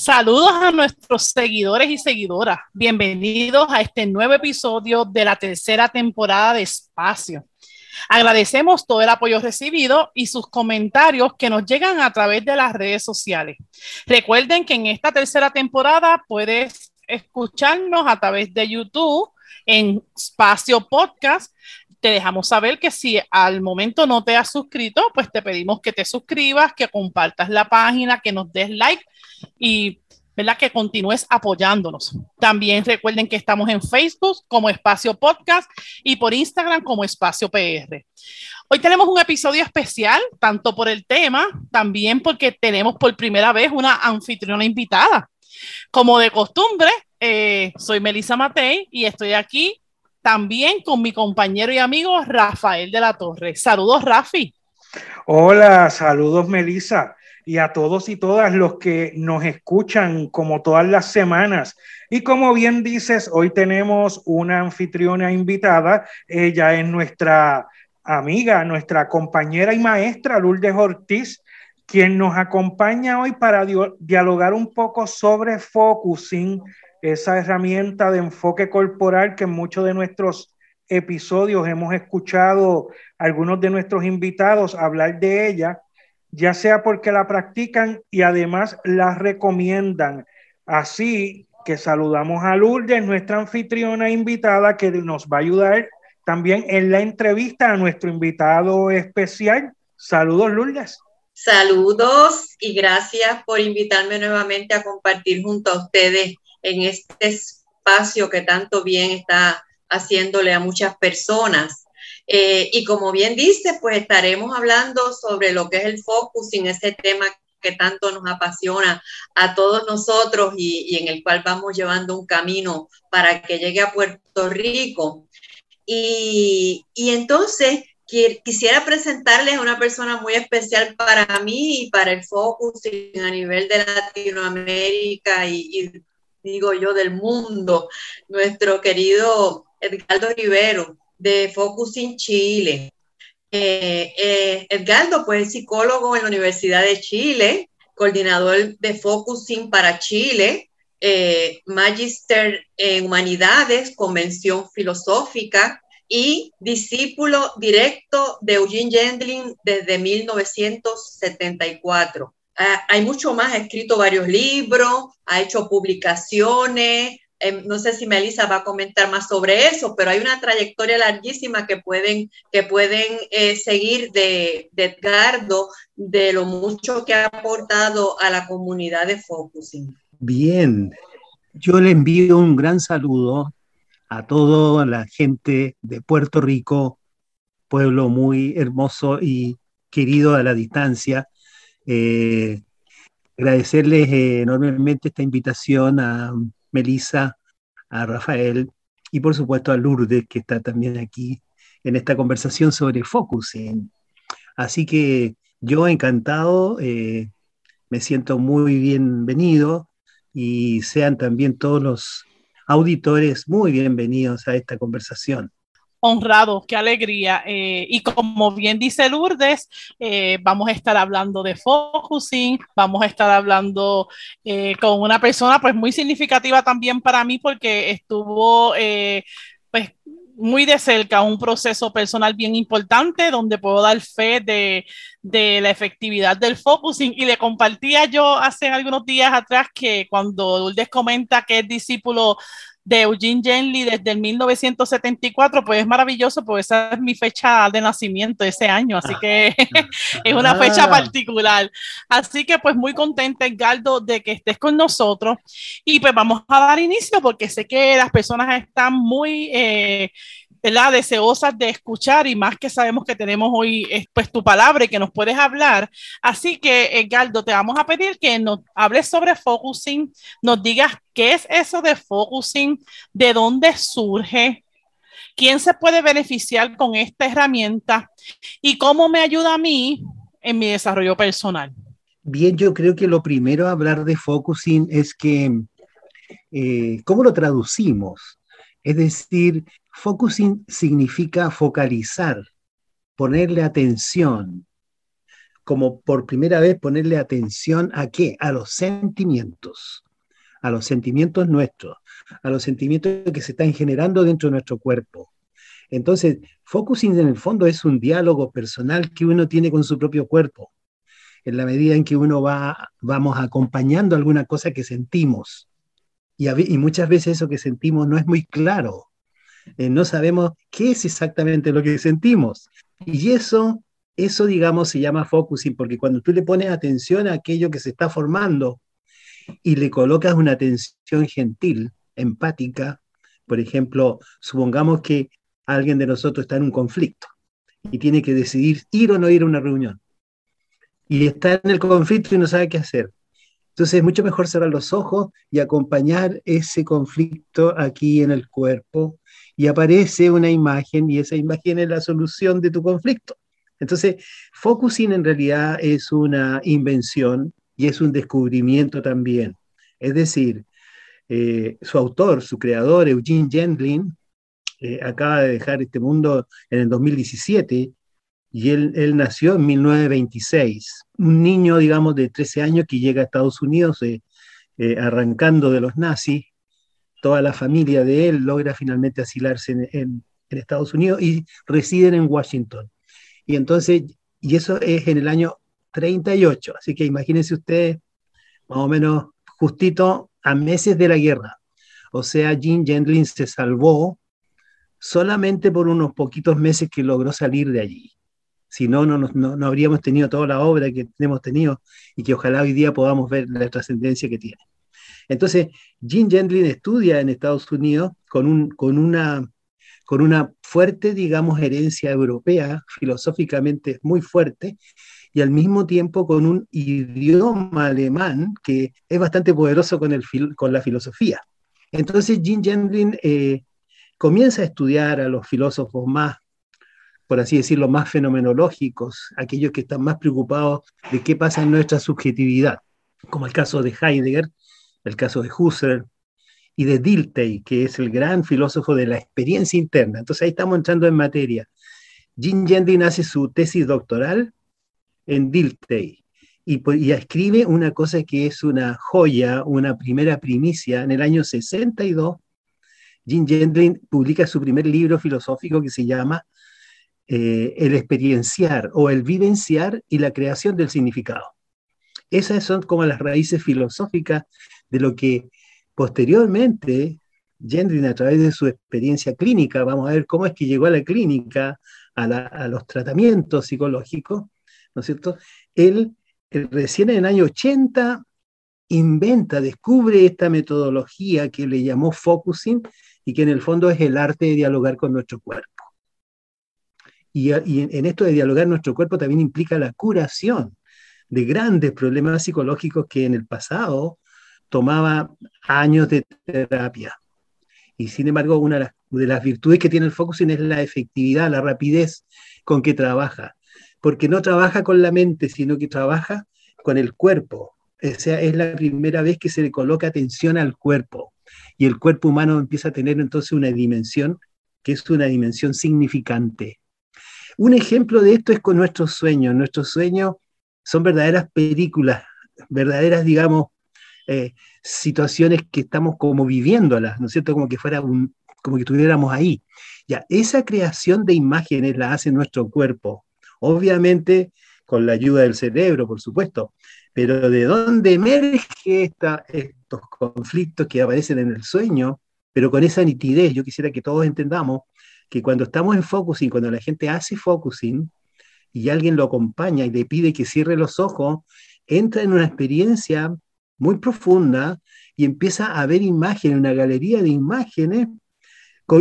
Saludos a nuestros seguidores y seguidoras. Bienvenidos a este nuevo episodio de la tercera temporada de Espacio. Agradecemos todo el apoyo recibido y sus comentarios que nos llegan a través de las redes sociales. Recuerden que en esta tercera temporada puedes escucharnos a través de YouTube en Espacio Podcast te dejamos saber que si al momento no te has suscrito, pues te pedimos que te suscribas, que compartas la página, que nos des like y ¿verdad? que continúes apoyándonos. También recuerden que estamos en Facebook como Espacio Podcast y por Instagram como Espacio PR. Hoy tenemos un episodio especial, tanto por el tema, también porque tenemos por primera vez una anfitriona invitada. Como de costumbre, eh, soy Melissa Matei y estoy aquí también con mi compañero y amigo Rafael de la Torre. Saludos, Rafi. Hola, saludos, Melissa, y a todos y todas los que nos escuchan como todas las semanas. Y como bien dices, hoy tenemos una anfitriona invitada. Ella es nuestra amiga, nuestra compañera y maestra, Lourdes Ortiz, quien nos acompaña hoy para dialogar un poco sobre focusing esa herramienta de enfoque corporal que en muchos de nuestros episodios hemos escuchado algunos de nuestros invitados hablar de ella, ya sea porque la practican y además la recomiendan. Así que saludamos a Lourdes, nuestra anfitriona invitada, que nos va a ayudar también en la entrevista a nuestro invitado especial. Saludos, Lourdes. Saludos y gracias por invitarme nuevamente a compartir junto a ustedes en este espacio que tanto bien está haciéndole a muchas personas. Eh, y como bien dice, pues estaremos hablando sobre lo que es el focusing, ese tema que tanto nos apasiona a todos nosotros y, en el cual vamos llevando un camino para que llegue a Puerto Rico. Y, y entonces quisiera presentarles a una persona muy especial para mí y para el focusing a nivel de Latinoamérica y, y digo yo, del mundo, nuestro querido Edgardo Rivero de Focusing Chile. Eh, eh, Edgardo, pues, es psicólogo en la Universidad de Chile, coordinador de Focusing para Chile, eh, Magister en Humanidades, Convención Filosófica y discípulo directo de Eugene Gendlin desde 1974 hay mucho más, ha escrito varios libros, ha hecho publicaciones, em, no sé si Melissa va a comentar más sobre eso, pero hay una trayectoria larguísima que pueden, que pueden eh, seguir de, de, Edgardo, de lo mucho que ha aportado a la comunidad de Focusing. Bien, yo le envío un gran saludo a toda la gente de Puerto Rico, pueblo muy hermoso y querido a la distancia eh, agradecerles eh, enormemente esta invitación a Melissa, a Rafael y por supuesto a Lourdes, que está también aquí en esta conversación sobre focusing. Así que yo encantado, eh, me siento muy bienvenido y sean también todos los auditores muy bienvenidos a esta conversación honrados, qué alegría. Eh, y como bien dice Lourdes, eh, vamos a estar hablando de focusing, vamos a estar hablando eh, con una persona pues muy significativa también para mí porque estuvo pues muy de cerca un proceso personal bien importante donde puedo dar fe de, de, la efectividad del focusing y le compartía yo hace algunos días atrás que cuando Lourdes comenta que es discípulo de Eugene Genly desde el 1974, pues es maravilloso, porque esa es mi fecha de nacimiento ese año, así que es una fecha ah. particular. Así que pues muy contenta, Edgardo, de que estés con nosotros y pues vamos a dar inicio porque sé que las personas están muy... Eh, ¿verdad? deseosas de escuchar y más que sabemos que tenemos hoy pues tu palabra y que nos puedes hablar. Así que, Edgardo, te vamos a pedir que nos hables sobre focusing, nos digas qué es eso de focusing, de dónde surge, quién se puede beneficiar con esta herramienta y cómo me ayuda a mí en mi desarrollo personal. Bien, yo creo que lo primero a hablar de focusing es que, eh, ¿cómo lo traducimos? Es decir, focusing significa focalizar, ponerle atención, como por primera vez ponerle atención a qué? A los sentimientos, a los sentimientos nuestros, a los sentimientos que se están generando dentro de nuestro cuerpo. Entonces, focusing en el fondo es un diálogo personal que uno tiene con su propio cuerpo, en la medida en que uno va, vamos acompañando alguna cosa que sentimos. Y, muchas veces eso que sentimos no es muy claro. Eh, no sabemos qué es exactamente lo que sentimos. Y eso, eso, digamos, se llama focusing, porque cuando tú le pones atención a aquello que se está formando y le colocas una atención gentil, empática, por ejemplo, supongamos que alguien de nosotros está en un conflicto y tiene que decidir ir o no ir a una reunión. Y está en el conflicto y no sabe qué hacer. Entonces es mucho mejor cerrar los ojos y acompañar ese conflicto aquí en el cuerpo y aparece una imagen y esa imagen es la solución de tu conflicto. Entonces, focusing en realidad es una invención y es un descubrimiento también. Es decir, eh, su autor, su creador, Eugene Gendlin, eh, acaba de dejar este mundo en el 2017 y él, él, nació en 1926. Un niño, digamos, de 13 años que llega a Estados Unidos eh, eh, arrancando de los nazis. Toda la familia de él logra finalmente asilarse en, Estados Unidos y residen en Washington. Y entonces, y eso es en el año 38. Así que imagínense ustedes, más o menos justito a meses de la guerra. O sea, Jean Gendlin se salvó solamente por unos poquitos meses que logró salir de allí. Si no, no, no, no habríamos tenido toda la obra que hemos tenido y que ojalá hoy día podamos ver la trascendencia que tiene. Entonces, Jean Gendlin estudia en Estados Unidos con, un, con, una, con una fuerte, digamos, herencia europea, filosóficamente muy fuerte, y al mismo tiempo con un idioma alemán que es bastante poderoso con, el, con la filosofía. Entonces, Jean Gendlin eh, comienza a estudiar a los filósofos más, por así decirlo, más fenomenológicos, aquellos que están más preocupados de qué pasa en nuestra subjetividad, como el caso de Heidegger, el caso de Husserl y de Dilthey, que es el gran filósofo de la experiencia interna. Entonces ahí estamos entrando en materia. Jean Gendlin hace su tesis doctoral en Dilthey y, y, escribe una cosa que es una joya, una primera primicia en el año 62 Jim Gendlin publica su primer libro filosófico que se llama eh, El experienciar o el vivenciar y la creación del significado. Esas son como las raíces filosóficas de lo que posteriormente Gendlin a través de su experiencia clínica, vamos a ver cómo es que llegó a la clínica, a, los tratamientos psicológicos, ¿no es cierto? Él, él recién en el año 80 inventa, descubre esta metodología que le llamó focusing, y que en el fondo es el arte de dialogar con nuestro cuerpo. Y, en esto de dialogar nuestro cuerpo también implica la curación de grandes problemas psicológicos que en el pasado tomaba años de terapia. Y sin embargo, una de las, virtudes que tiene el focusing es la efectividad, la rapidez con que trabaja. Porque no trabaja con la mente, sino que trabaja con el cuerpo. O sea, es la primera vez que se le coloca atención al cuerpo y el cuerpo humano empieza a tener entonces una dimensión que es una dimensión significante. Un ejemplo de esto es con nuestros sueños. Nuestros sueños son verdaderas películas, verdaderas, digamos, eh, situaciones que estamos como viviéndolas, ¿no es cierto? Como que fuera un, estuviéramos ahí. Ya, esa creación de imágenes la hace nuestro cuerpo. Obviamente con la ayuda del cerebro, por supuesto, pero ¿de dónde emerge esta, estos conflictos que aparecen en el sueño, pero con esa nitidez? Yo quisiera que todos entendamos que cuando estamos en focusing, cuando la gente hace focusing y alguien lo acompaña y le pide que cierre los ojos, entra en una experiencia muy profunda y empieza a ver imágenes, una galería de imágenes,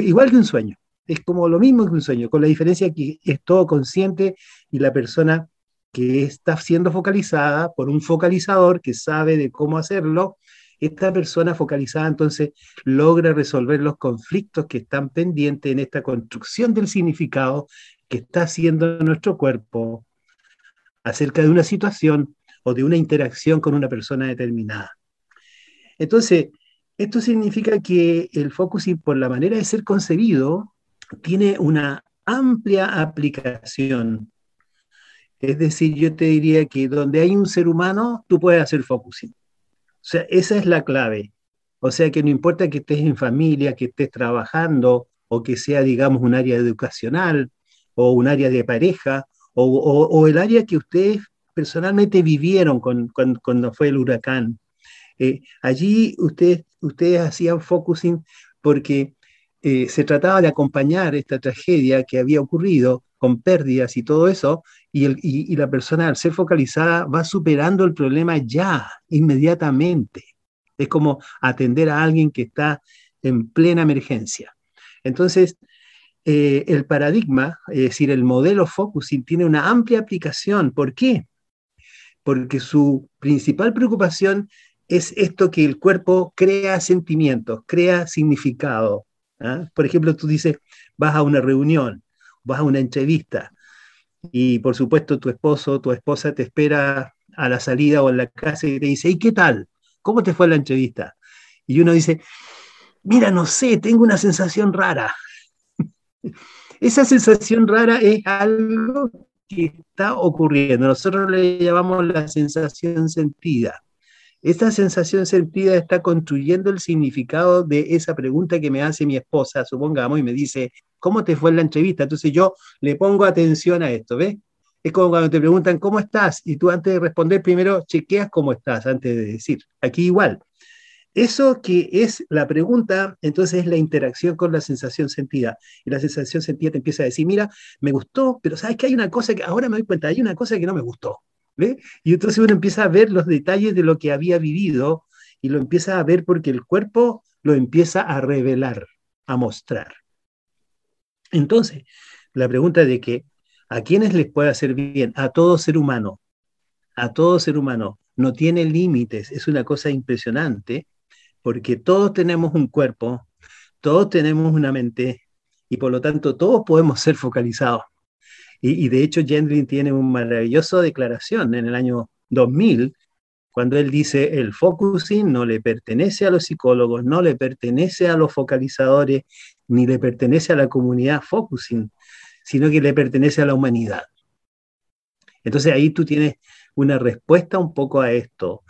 igual que un sueño. Es como lo mismo que un sueño, con la diferencia que es todo consciente y la persona que está siendo focalizada por un focalizador que sabe de cómo hacerlo, esta persona focalizada entonces logra resolver los conflictos que están pendientes en esta construcción del significado que está haciendo nuestro cuerpo acerca de una situación o de una interacción con una persona determinada. Entonces, esto significa que el focusing, por la manera de ser concebido, tiene una amplia aplicación. Es decir, yo te diría que donde hay un ser humano, tú puedes hacer focusing. O sea, esa es la clave. O sea, que no importa que estés en familia, que estés trabajando, o que sea, digamos, un área educacional, o un área de pareja, o, el área que ustedes personalmente vivieron cuando fue el huracán. Eh, allí ustedes, ustedes hacían focusing porque eh, se trataba de acompañar esta tragedia que había ocurrido con pérdidas y todo eso, y, la persona al ser focalizada va superando el problema ya, inmediatamente. Es como atender a alguien que está en plena emergencia. Entonces, eh, el paradigma, es decir, el modelo focusing tiene una amplia aplicación. ¿Por qué? Porque su principal preocupación es esto que el cuerpo crea sentimientos, crea significado. ¿ah? Por ejemplo, tú dices, vas a una reunión, vas a una entrevista y por supuesto tu esposo tu esposa te espera a la salida o en la casa y te dice, ¿y qué tal? ¿Cómo te fue la entrevista? Y uno dice, mira, no sé, tengo una sensación rara. Esa sensación rara es algo que está ocurriendo. Nosotros le llamamos la sensación sentida. Esta sensación sentida está construyendo el significado de esa pregunta que me hace mi esposa, supongamos, y me dice, ¿cómo te fue en la entrevista? Entonces yo le pongo atención a esto, ¿ves? Es como cuando te preguntan, ¿cómo estás? Y tú antes de responder, primero chequeas cómo estás, antes de decir. Aquí igual. Eso que es la pregunta, entonces es la interacción con la sensación sentida. Y la sensación sentida te empieza a decir, mira, me gustó, pero sabes que hay una cosa que ahora me doy cuenta, hay una cosa que no me gustó. Y entonces uno empieza a ver los detalles de lo que había vivido y lo empieza a ver porque el cuerpo lo empieza a revelar, a mostrar. Entonces, la pregunta de que a quiénes les puede hacer bien, a todo ser humano, a todo ser humano, no tiene límites, es una cosa impresionante, porque todos tenemos un cuerpo, todos tenemos una mente y por lo tanto todos podemos ser focalizados. Y, de hecho, Gendlin tiene una maravillosa declaración en el año 2000, cuando él dice, el focusing no le pertenece a los psicólogos, no le pertenece a los focalizadores, ni le pertenece a la comunidad focusing, sino que le pertenece a la humanidad. Entonces ahí tú tienes una respuesta un poco a esto.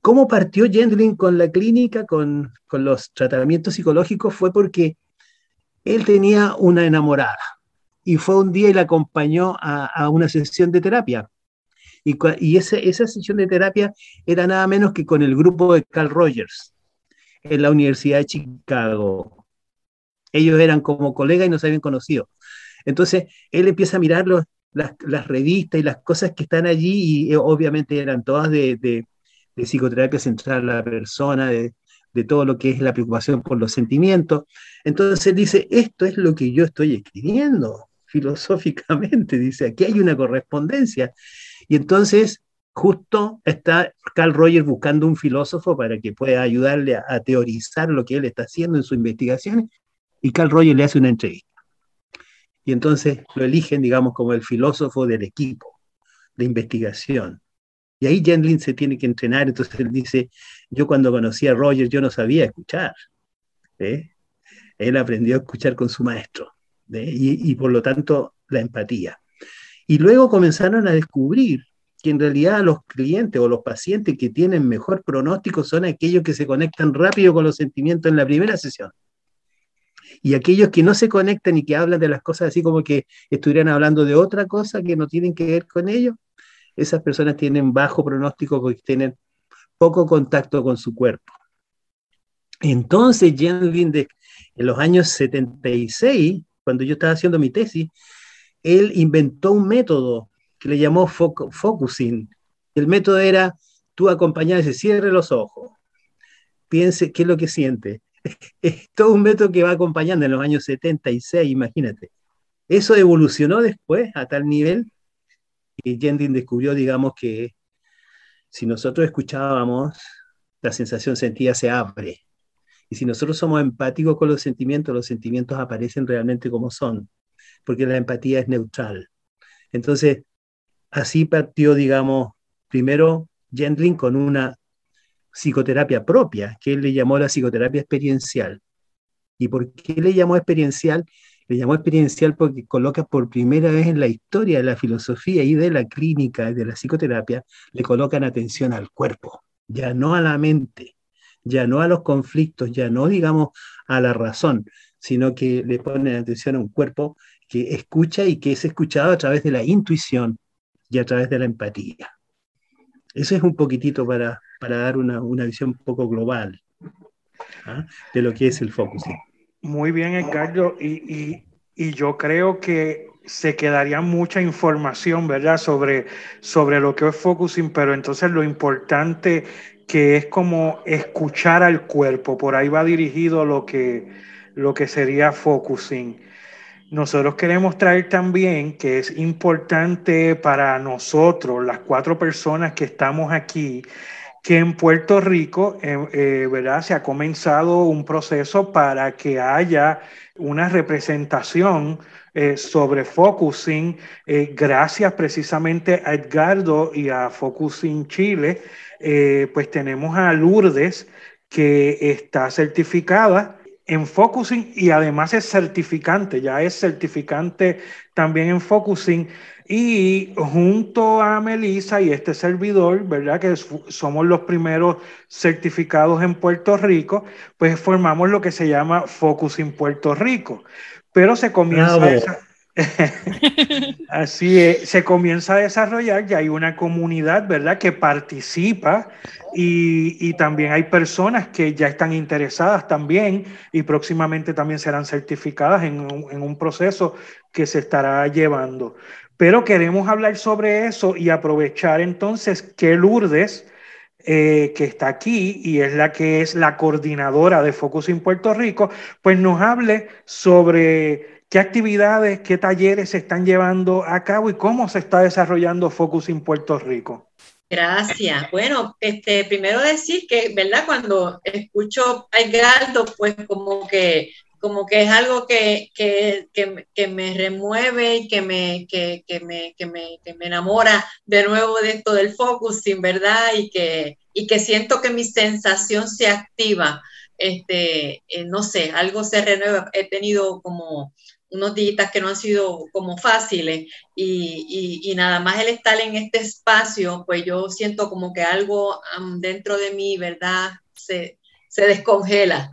¿Cómo partió Gendlin con la clínica, con, con los tratamientos psicológicos? Fue porque él tenía una enamorada y fue un día y la acompañó a, una sesión de terapia. Y, y ese, esa sesión de terapia era nada menos que con el grupo de Carl Rogers en la Universidad de Chicago. Ellos eran como colegas y no se habían conocido. Entonces, él empieza a mirar las, las, revistas y las cosas que están allí, y eh, obviamente eran todas de, de, de psicoterapia central a la persona, de, de todo lo que es la preocupación por los sentimientos. Entonces dice, esto es lo que yo estoy escribiendo filosóficamente, dice, aquí hay una correspondencia. Y entonces justo está Carl Rogers buscando un filósofo para que pueda ayudarle a, teorizar lo que él está haciendo en sus investigaciones, y Carl Rogers le hace una entrevista. Y entonces lo eligen, digamos, como el filósofo del equipo de investigación. Y ahí Gendlin se tiene que entrenar, entonces él dice, yo cuando conocí a Rogers yo no sabía escuchar. ¿eh? Él aprendió a escuchar con su maestro y, por lo tanto la empatía. Y luego comenzaron a descubrir que en realidad los clientes o los pacientes que tienen mejor pronóstico son aquellos que se conectan rápido con los sentimientos en la primera sesión. Y aquellos que no se conectan y que hablan de las cosas así como que estuvieran hablando de otra cosa que no tienen que ver con ellos, esas personas tienen bajo pronóstico porque tienen poco contacto con su cuerpo. Entonces, Jen Linde, en los años 76, cuando yo estaba haciendo mi tesis, él inventó un método que le llamó focusing. El método era, tú acompañas y cierre los ojos, piense qué es lo que siente. es todo un método que va acompañando en los años 76, imagínate. Eso evolucionó después a tal nivel que Jendin descubrió, digamos, que si nosotros escuchábamos, la sensación sentida se abre. Y si nosotros somos empáticos con los sentimientos, los sentimientos aparecen realmente como son, porque la empatía es neutral. Entonces, así partió, digamos, primero Gendlin con una psicoterapia propia, que él le llamó la psicoterapia experiencial. ¿Y por qué le llamó experiencial? Le llamó experiencial porque coloca por primera vez en la historia de la filosofía y de la clínica y de la psicoterapia, le colocan atención al cuerpo, ya no a la mente, ya no a los conflictos, ya no digamos a la razón, sino que le ponen atención a un cuerpo que escucha y que es escuchado a través de la intuición y a través de la empatía. Eso es un poquitito para, para dar una, una visión un poco global ¿ah? de lo que es el focusing. Muy bien, Edgardo, y, y, y, yo creo que se quedaría mucha información, ¿verdad?, sobre, sobre lo que es focusing, pero entonces lo importante que es como escuchar al cuerpo, por ahí va dirigido lo que, lo que sería focusing. Nosotros queremos traer también que es importante para nosotros, las cuatro personas que estamos aquí, que en Puerto Rico, eh, eh, ¿verdad? Se ha comenzado un proceso para que haya una representación eh, sobre focusing, gracias precisamente a Edgardo y a Focusing Chile, pues tenemos a Lourdes que está certificada en focusing y además es certificante, ya es certificante también en focusing. Y junto a Melissa y este servidor, ¿verdad? Que somos los primeros certificados en Puerto Rico, pues formamos lo que se llama Focusing Puerto Rico. Pero se comienza esa, Así es, se comienza a desarrollar, ya hay una comunidad, ¿verdad?, que participa y, también hay personas que ya están interesadas también y próximamente también serán certificadas en un, proceso que se estará llevando. Pero queremos hablar sobre eso y aprovechar entonces que Lourdes, eh, que está aquí y es la que es la coordinadora de Focus en Puerto Rico, pues nos hable sobre ¿Qué actividades, qué talleres se están llevando a cabo y cómo se está desarrollando Focus en Puerto Rico? Gracias. Bueno, este, primero decir que, ¿verdad? Cuando escucho a Edgardo, pues como que, como que es algo que, que, que, me remueve y que me, que, me, que, me, que me enamora de nuevo de esto del focusing, ¿verdad? Y que, y que siento que mi sensación se activa. Este, eh, no sé, algo se renueva. He tenido como unos días que no han sido como fáciles y, y, nada más el estar en este espacio, pues yo siento como que algo dentro de mí, ¿verdad? Se, se, descongela,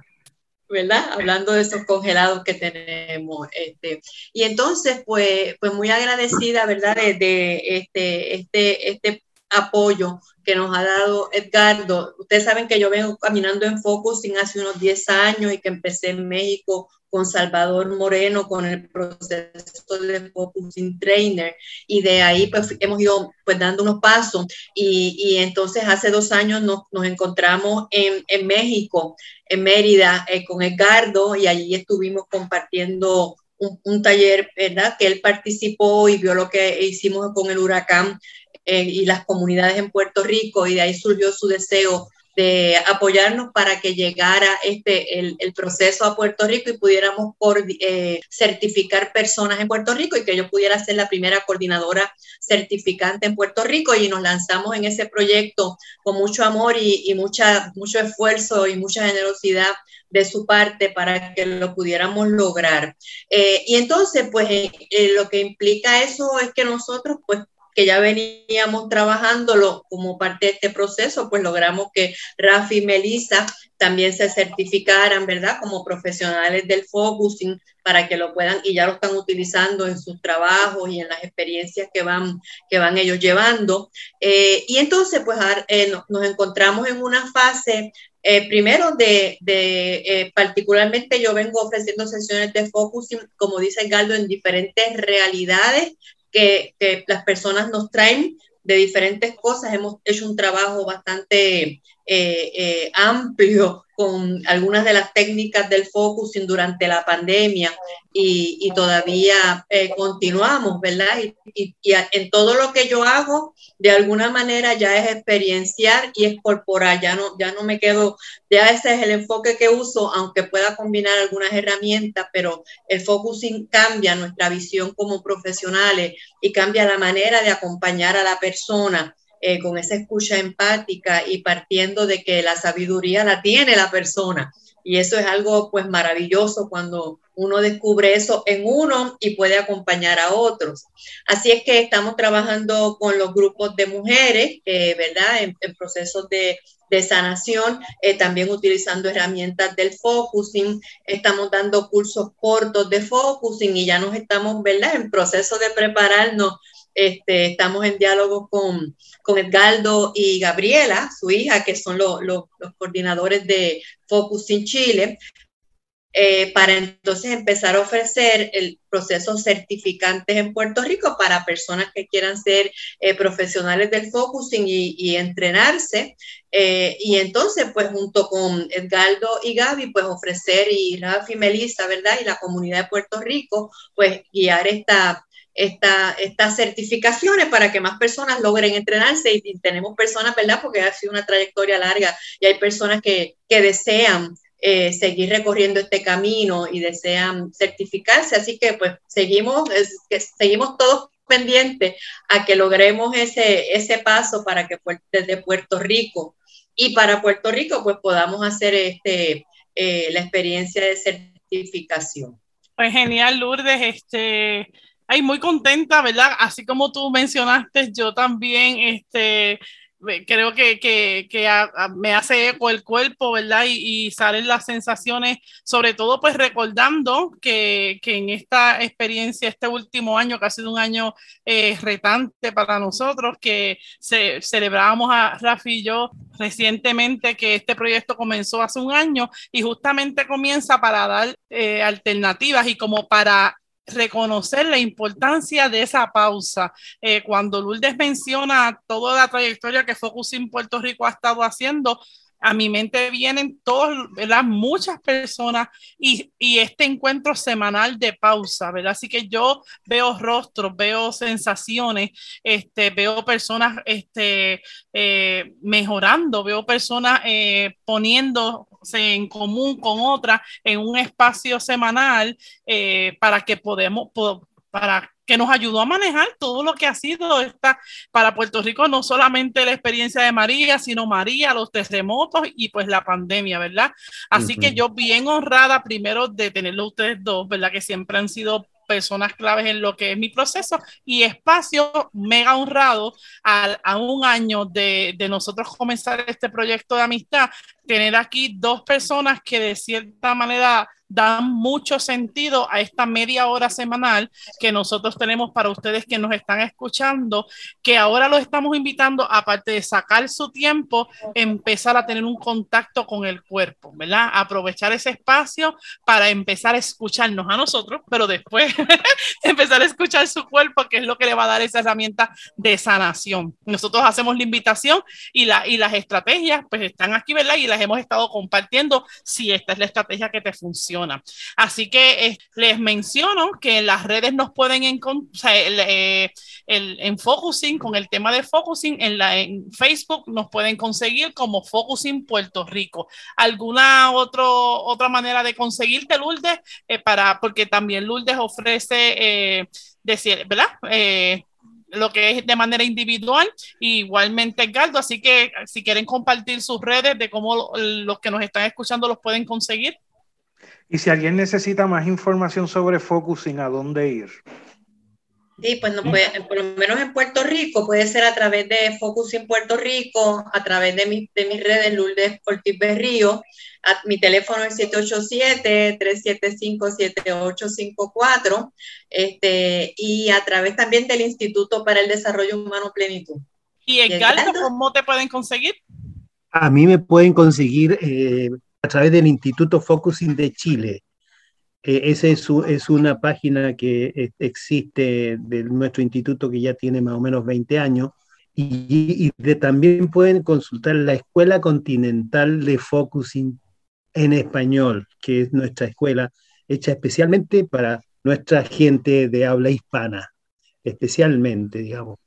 ¿verdad? Hablando de esos congelados que tenemos. Este, y entonces, pues, pues muy agradecida, ¿verdad? De, de este, este, este apoyo que nos ha dado Edgardo. Ustedes saben que yo vengo caminando en Focusing hace unos 10 años y que empecé en México con Salvador Moreno con el proceso de Focusing Trainer y de ahí pues hemos ido pues dando unos pasos y, entonces hace dos años nos, encontramos en, en, México, en Mérida, eh, con Edgardo y allí estuvimos compartiendo un, un, taller, ¿verdad? Que él participó y vio lo que hicimos con el huracán eh, y las comunidades en Puerto Rico y de ahí surgió su deseo de apoyarnos para que llegara este, el, el proceso a Puerto Rico y pudiéramos eh, certificar personas en Puerto Rico y que yo pudiera ser la primera coordinadora certificante en Puerto Rico y nos lanzamos en ese proyecto con mucho amor y, y mucha, mucho esfuerzo y mucha generosidad de su parte para que lo pudiéramos lograr. Eh, y entonces, pues eh lo que implica eso es que nosotros, pues que ya veníamos trabajándolo como parte de este proceso, pues logramos que Rafi y Melissa también se certificaran, ¿verdad? Como profesionales del focusing para que lo puedan y ya lo están utilizando en sus trabajos y en las experiencias que van, que van ellos llevando. Eh, y entonces, pues eh, nos encontramos en una fase eh, primero, de, de eh, particularmente yo vengo ofreciendo sesiones de focusing, como dice Galdo, en diferentes realidades que, las personas nos traen de diferentes cosas. Hemos hecho un trabajo bastante eh, eh, amplio con algunas de las técnicas del focusing durante la pandemia y, todavía eh, continuamos, ¿verdad? Y, en todo lo que yo hago, de alguna manera ya es experienciar y es corporal, ya no, ya no me quedo, ya ese es el enfoque que uso, aunque pueda combinar algunas herramientas, pero el focusing cambia nuestra visión como profesionales y cambia la manera de acompañar a la persona eh, con esa escucha empática y partiendo de que la sabiduría la tiene la persona. Y eso es algo pues maravilloso cuando uno descubre eso en uno y puede acompañar a otros. Así es que estamos trabajando con los grupos de mujeres, eh, ¿verdad? En, procesos de, de sanación, eh, también utilizando herramientas del focusing, estamos dando cursos cortos de focusing y ya nos estamos, ¿verdad? En proceso de prepararnos este, estamos en diálogo con, con, Edgardo y Gabriela, su hija, que son los coordinadores de Focus in Chile, eh, para entonces empezar a ofrecer el proceso certificantes en Puerto Rico para personas que quieran ser eh, profesionales del focusing y, entrenarse. Eh, y entonces, pues junto con Edgardo y Gaby, pues ofrecer, y Rafi y Melissa, ¿verdad? Y la comunidad de Puerto Rico, pues guiar esta esta, estas certificaciones para que más personas logren entrenarse y, tenemos personas, ¿verdad? Porque ha sido una trayectoria larga y hay personas que, que desean eh, seguir recorriendo este camino y desean certificarse, así que pues seguimos, seguimos todos pendientes a que logremos ese, ese paso para que desde Puerto Rico y para Puerto Rico pues podamos hacer este, eh, la experiencia de certificación. Pues genial, Lourdes. Este, Ay, muy contenta, ¿verdad? Así como tú mencionaste, yo también, este, creo que, que, que me hace eco el cuerpo, ¿verdad? Y, y, salen las sensaciones, sobre todo pues recordando que, que, en esta experiencia, este último año, que ha sido un año eh, retante para nosotros, que celebrábamos a Rafi y yo recientemente que este proyecto comenzó hace un año y justamente comienza para dar eh, alternativas y como para reconocer la importancia de esa pausa. Eh, cuando Lourdes menciona toda la trayectoria que Focusing Puerto Rico ha estado haciendo, a mi mente vienen todos, ¿verdad? Muchas personas y, y, este encuentro semanal de pausa, ¿verdad? Así que yo veo rostros, veo sensaciones, este, veo personas este, eh, mejorando, veo personas eh, poniendo en común con otra en un espacio semanal eh, para que podemos, para que nos ayudó a manejar todo lo que ha sido esta para Puerto Rico, no solamente la experiencia de María, sino María, los terremotos y pues la pandemia, ¿verdad? Así que yo bien honrada primero de tenerlo ustedes dos, ¿verdad? Que siempre han sido personas claves en lo que es mi proceso y espacio mega honrado al, a un año de, de nosotros comenzar este proyecto de amistad, tener aquí dos personas que de cierta manera dan mucho sentido a esta media hora semanal que nosotros tenemos para ustedes que nos están escuchando, que ahora los estamos invitando, aparte de sacar su tiempo, empezar a tener un contacto con el cuerpo, ¿verdad? Aprovechar ese espacio para empezar a escucharnos a nosotros, pero después empezar a escuchar su cuerpo, que es lo que le va a dar esa herramienta de sanación. Nosotros hacemos la invitación y, la, y las estrategias, pues están aquí, ¿verdad? Y hemos estado compartiendo si esta es la estrategia que te funciona Así que eh, les menciono que las redes nos pueden encontrar, eh, en Focusing, con el tema de Focusing, en, la, en Facebook nos pueden conseguir como Focusing Puerto Rico. ¿Alguna otro, otra manera de conseguirte, Lourdes? Eh, para, porque también Lourdes ofrece, decir, ¿verdad? Lo que es de manera individual, igualmente Edgardo, así que si quieren compartir sus redes de cómo los que nos están escuchando los pueden conseguir. Y si alguien necesita más información sobre focusing, ¿a dónde ir? Sí, pues no puede, por lo menos en Puerto Rico puede ser a través de Focusing Puerto Rico, a través de, mi, de mis redes Lourdes Ortiz Berrío. mi teléfono es 787-375-7854 este, y a través también del Instituto para el Desarrollo Humano Plenitud. ¿Y Edgardo, cómo te pueden conseguir? A mí me pueden conseguir eh, a través del Instituto Focusing de Chile. Eh, esa es, una página que existe de nuestro instituto que ya tiene más o menos 20 años y, también pueden consultar la Escuela Continental de Focusing en Español, que es nuestra escuela hecha especialmente para nuestra gente de habla hispana, especialmente, digamos.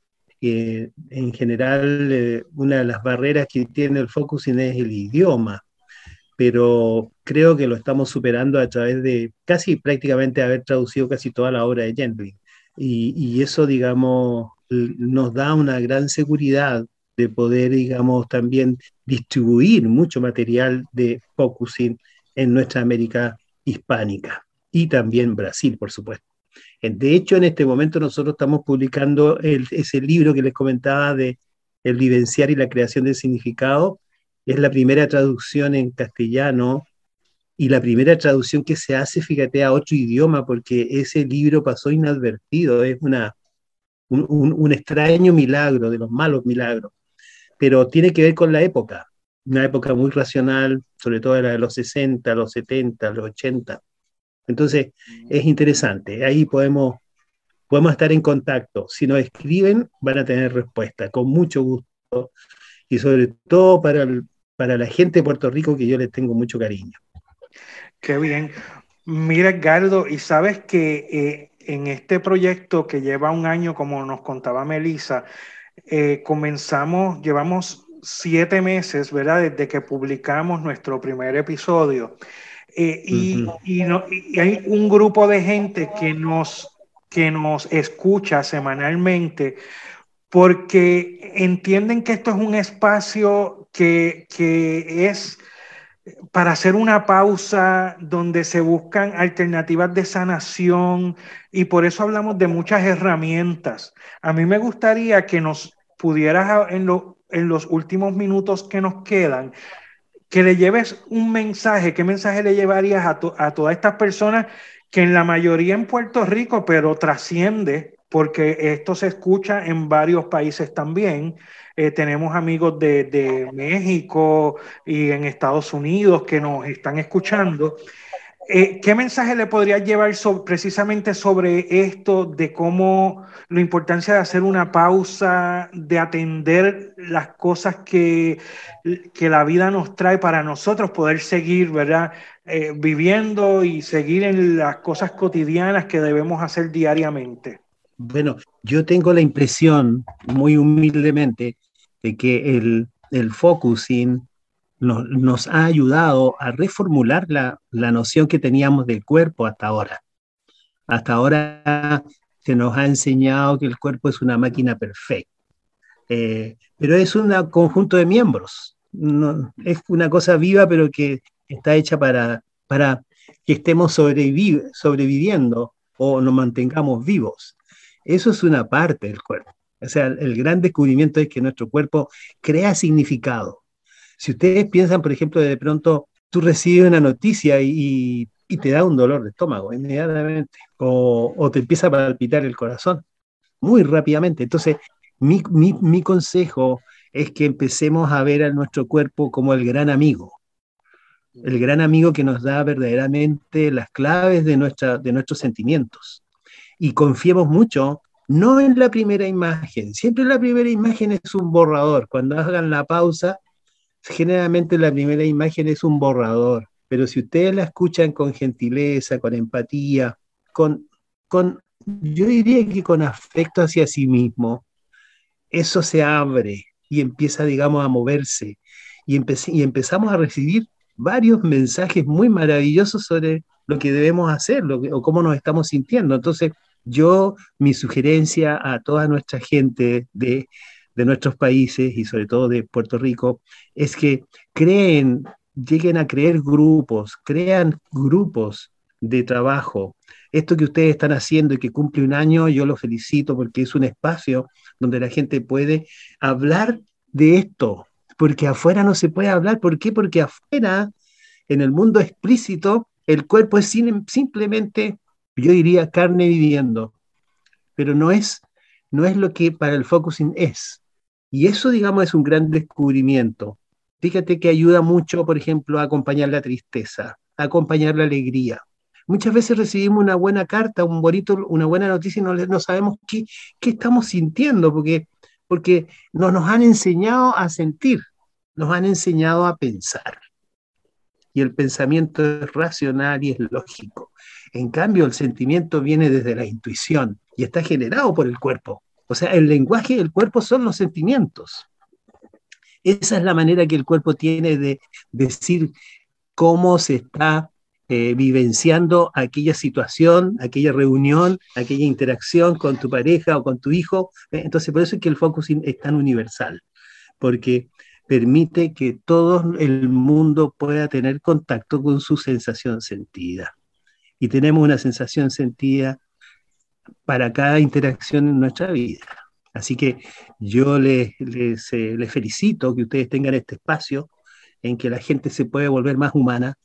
en general, eh, una de las barreras que tiene el focusing es el idioma, pero creo que lo estamos superando a través de casi prácticamente haber traducido casi toda la obra de Gentling. Y, y eso, digamos, nos da una gran seguridad de poder, digamos, también distribuir mucho material de focusing en nuestra América hispánica y también Brasil, por supuesto. De hecho, en este momento nosotros estamos publicando ese libro que les comentaba de El vivenciar y la creación del significado. Es la primera traducción en castellano y la primera traducción que se hace, fíjate, a otro idioma, porque ese libro pasó inadvertido. Es una, un extraño milagro, de los malos milagros pero tiene que ver con la época, una época muy racional, sobre todo la de los 60, los 70, los 80. Entonces, es interesante, ahí podemos, podemos estar en contacto. Si nos escriben, van a tener respuesta, con mucho gusto, y sobre todo para, para la gente de Puerto Rico, que yo les tengo mucho cariño. Qué bien. Mira, Edgardo, y sabes que eh, en este proyecto que lleva un año, como nos contaba Melissa, eh, comenzamos, llevamos siete meses, ¿verdad? Desde que publicamos nuestro primer episodio. Eh, y, hay un grupo de gente que nos, que nos escucha semanalmente porque entienden que esto es un espacio que, que es para hacer una pausa donde se buscan alternativas de sanación y por eso hablamos de muchas herramientas. A mí me gustaría que nos pudieras en, los últimos minutos que nos quedan, que le lleves un mensaje, ¿qué mensaje le llevarías a, a todas estas personas que en la mayoría en Puerto Rico, pero trasciende, porque esto se escucha en varios países también, eh, tenemos amigos de, México y en Estados Unidos que nos están escuchando. Eh, ¿Qué mensaje le podrías llevar precisamente sobre esto de cómo la importancia de hacer una pausa, de atender las cosas que, que la vida nos trae para nosotros poder seguir, ¿verdad? Eh, viviendo y seguir en las cosas cotidianas que debemos hacer diariamente. Bueno, yo tengo la impresión, muy humildemente, de que el, el focusing nos, nos, ha ayudado a reformular la, la, noción que teníamos del cuerpo hasta ahora. Hasta ahora se nos ha enseñado que el cuerpo es una máquina perfecta, eh, pero es un conjunto de miembros. Es una cosa viva, pero que está hecha para, para que estemos sobreviviendo o nos mantengamos vivos. Eso es una parte del cuerpo. O sea, el gran descubrimiento es que nuestro cuerpo crea significado. Si ustedes piensan, por ejemplo, de pronto tú recibes una noticia y, te da un dolor de estómago inmediatamente, o, te empieza a palpitar el corazón muy rápidamente. Entonces, mi, mi, consejo es que empecemos a ver a nuestro cuerpo como el gran amigo, el gran amigo que nos da verdaderamente las claves de, nuestra, de nuestros sentimientos. Y confiemos mucho no en la primera imagen, siempre la primera imagen es un borrador. Cuando hagan la pausa, generalmente la primera imagen es un borrador, pero si ustedes la escuchan con gentileza, con empatía, con, con yo diría que con afecto hacia sí mismo, eso se abre y empieza, digamos, a moverse y, y empezamos a recibir varios mensajes muy maravillosos sobre lo que debemos hacer lo o cómo nos estamos sintiendo. Entonces, yo, mi sugerencia a toda nuestra gente de, nuestros países y sobre todo de Puerto Rico es que creen, lleguen a creer grupos, crean grupos de trabajo. Esto que ustedes están haciendo y que cumple un año, yo lo felicito porque es un espacio donde la gente puede hablar de esto, porque afuera no se puede hablar. ¿Por qué? Porque afuera, en el mundo explícito, el cuerpo es simplemente yo diría carne viviendo, pero no es, no es lo que para el focusing es. Y eso, digamos, es un gran descubrimiento. Fíjate que ayuda mucho, por ejemplo, a acompañar la tristeza, a acompañar la alegría. Muchas veces recibimos una buena carta, un bonito, una buena noticia y no, no sabemos qué, qué estamos sintiendo, porque porque no nos han enseñado a sentir, nos han enseñado a pensar. Y el pensamiento es racional y es lógico. En cambio, el sentimiento viene desde la intuición y está generado por el cuerpo. O sea, el lenguaje del cuerpo son los sentimientos. Esa es la manera que el cuerpo tiene de decir cómo se está eh, vivenciando aquella situación, aquella reunión, aquella interacción con tu pareja o con tu hijo. Eh, entonces, por eso es que el focusing es tan universal, porque permite que todo el mundo pueda tener contacto con su sensación sentida. Y tenemos una sensación sentida para cada interacción en nuestra vida. Así que yo les, eh, les felicito que ustedes tengan este espacio en que la gente se puede volver más humana,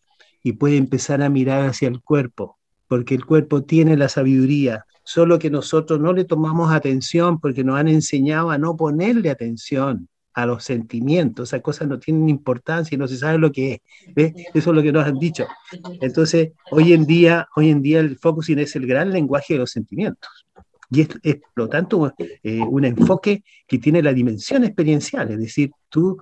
y puede empezar a mirar hacia el cuerpo, porque el cuerpo tiene la sabiduría, solo que nosotros no le tomamos atención porque nos han enseñado a no ponerle atención a los sentimientos, esas cosas no tienen importancia y no se sabe lo que es. Eso es lo que nos han dicho. Entonces, hoy en día, hoy en día el focusing es el gran lenguaje de los sentimientos. Y es, es por lo tanto, eh, un enfoque que tiene la dimensión experiencial, es decir, tú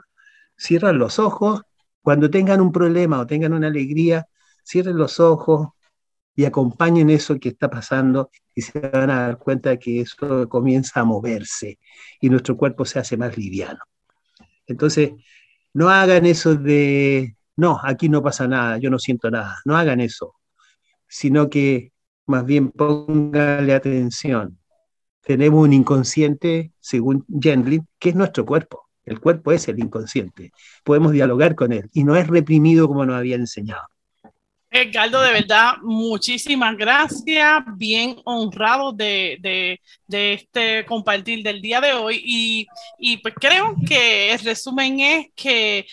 cierras los ojos cuando tengan un problema o tengan una alegría, cierren los ojos y acompañen eso que está pasando y se van a dar cuenta que eso comienza a moverse y nuestro cuerpo se hace más liviano. Entonces, no hagan eso de, no, aquí no pasa nada, yo no siento nada, no hagan eso, sino que más bien pónganle atención. Tenemos un inconsciente, según Gendlin, que es nuestro cuerpo. El cuerpo es el inconsciente. Podemos dialogar con él y no es reprimido como nos había enseñado. Edgardo, de verdad, muchísimas gracias. Bien honrado de, este compartir del día de hoy. Y, y pues creo que el resumen es que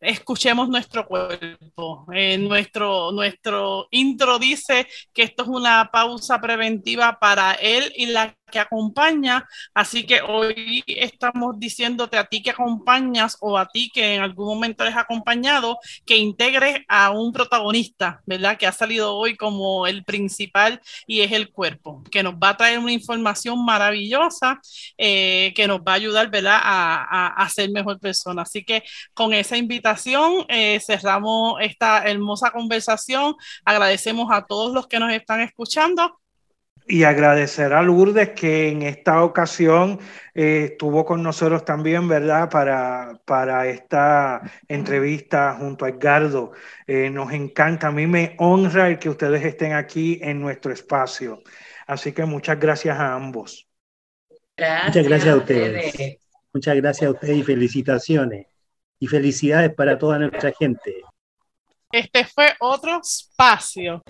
escuchemos nuestro cuerpo. Eh, nuestro, nuestro intro dice que esto es una pausa preventiva para él y la que acompaña. Así que hoy estamos diciéndote a ti que acompañas o a ti que en algún momento eres acompañado, que integres a un protagonista, ¿verdad? Que ha salido hoy como el principal y es el cuerpo, que nos va a traer una información maravillosa eh, que nos va a ayudar, ¿verdad? A, a, ser mejor persona. Así que con esa invitación eh, cerramos esta hermosa conversación. Agradecemos a todos los que nos están escuchando y agradecer a Lourdes que en esta ocasión eh, estuvo con nosotros también, ¿verdad? Para, para esta entrevista junto a Edgardo. Eh, nos encanta, a mí me honra el que ustedes estén aquí en nuestro espacio. Así que muchas gracias a ambos. muchas gracias a ustedes. Muchas gracias a ustedes y felicitaciones. Y felicidades para toda nuestra gente. Este fue otro espacio.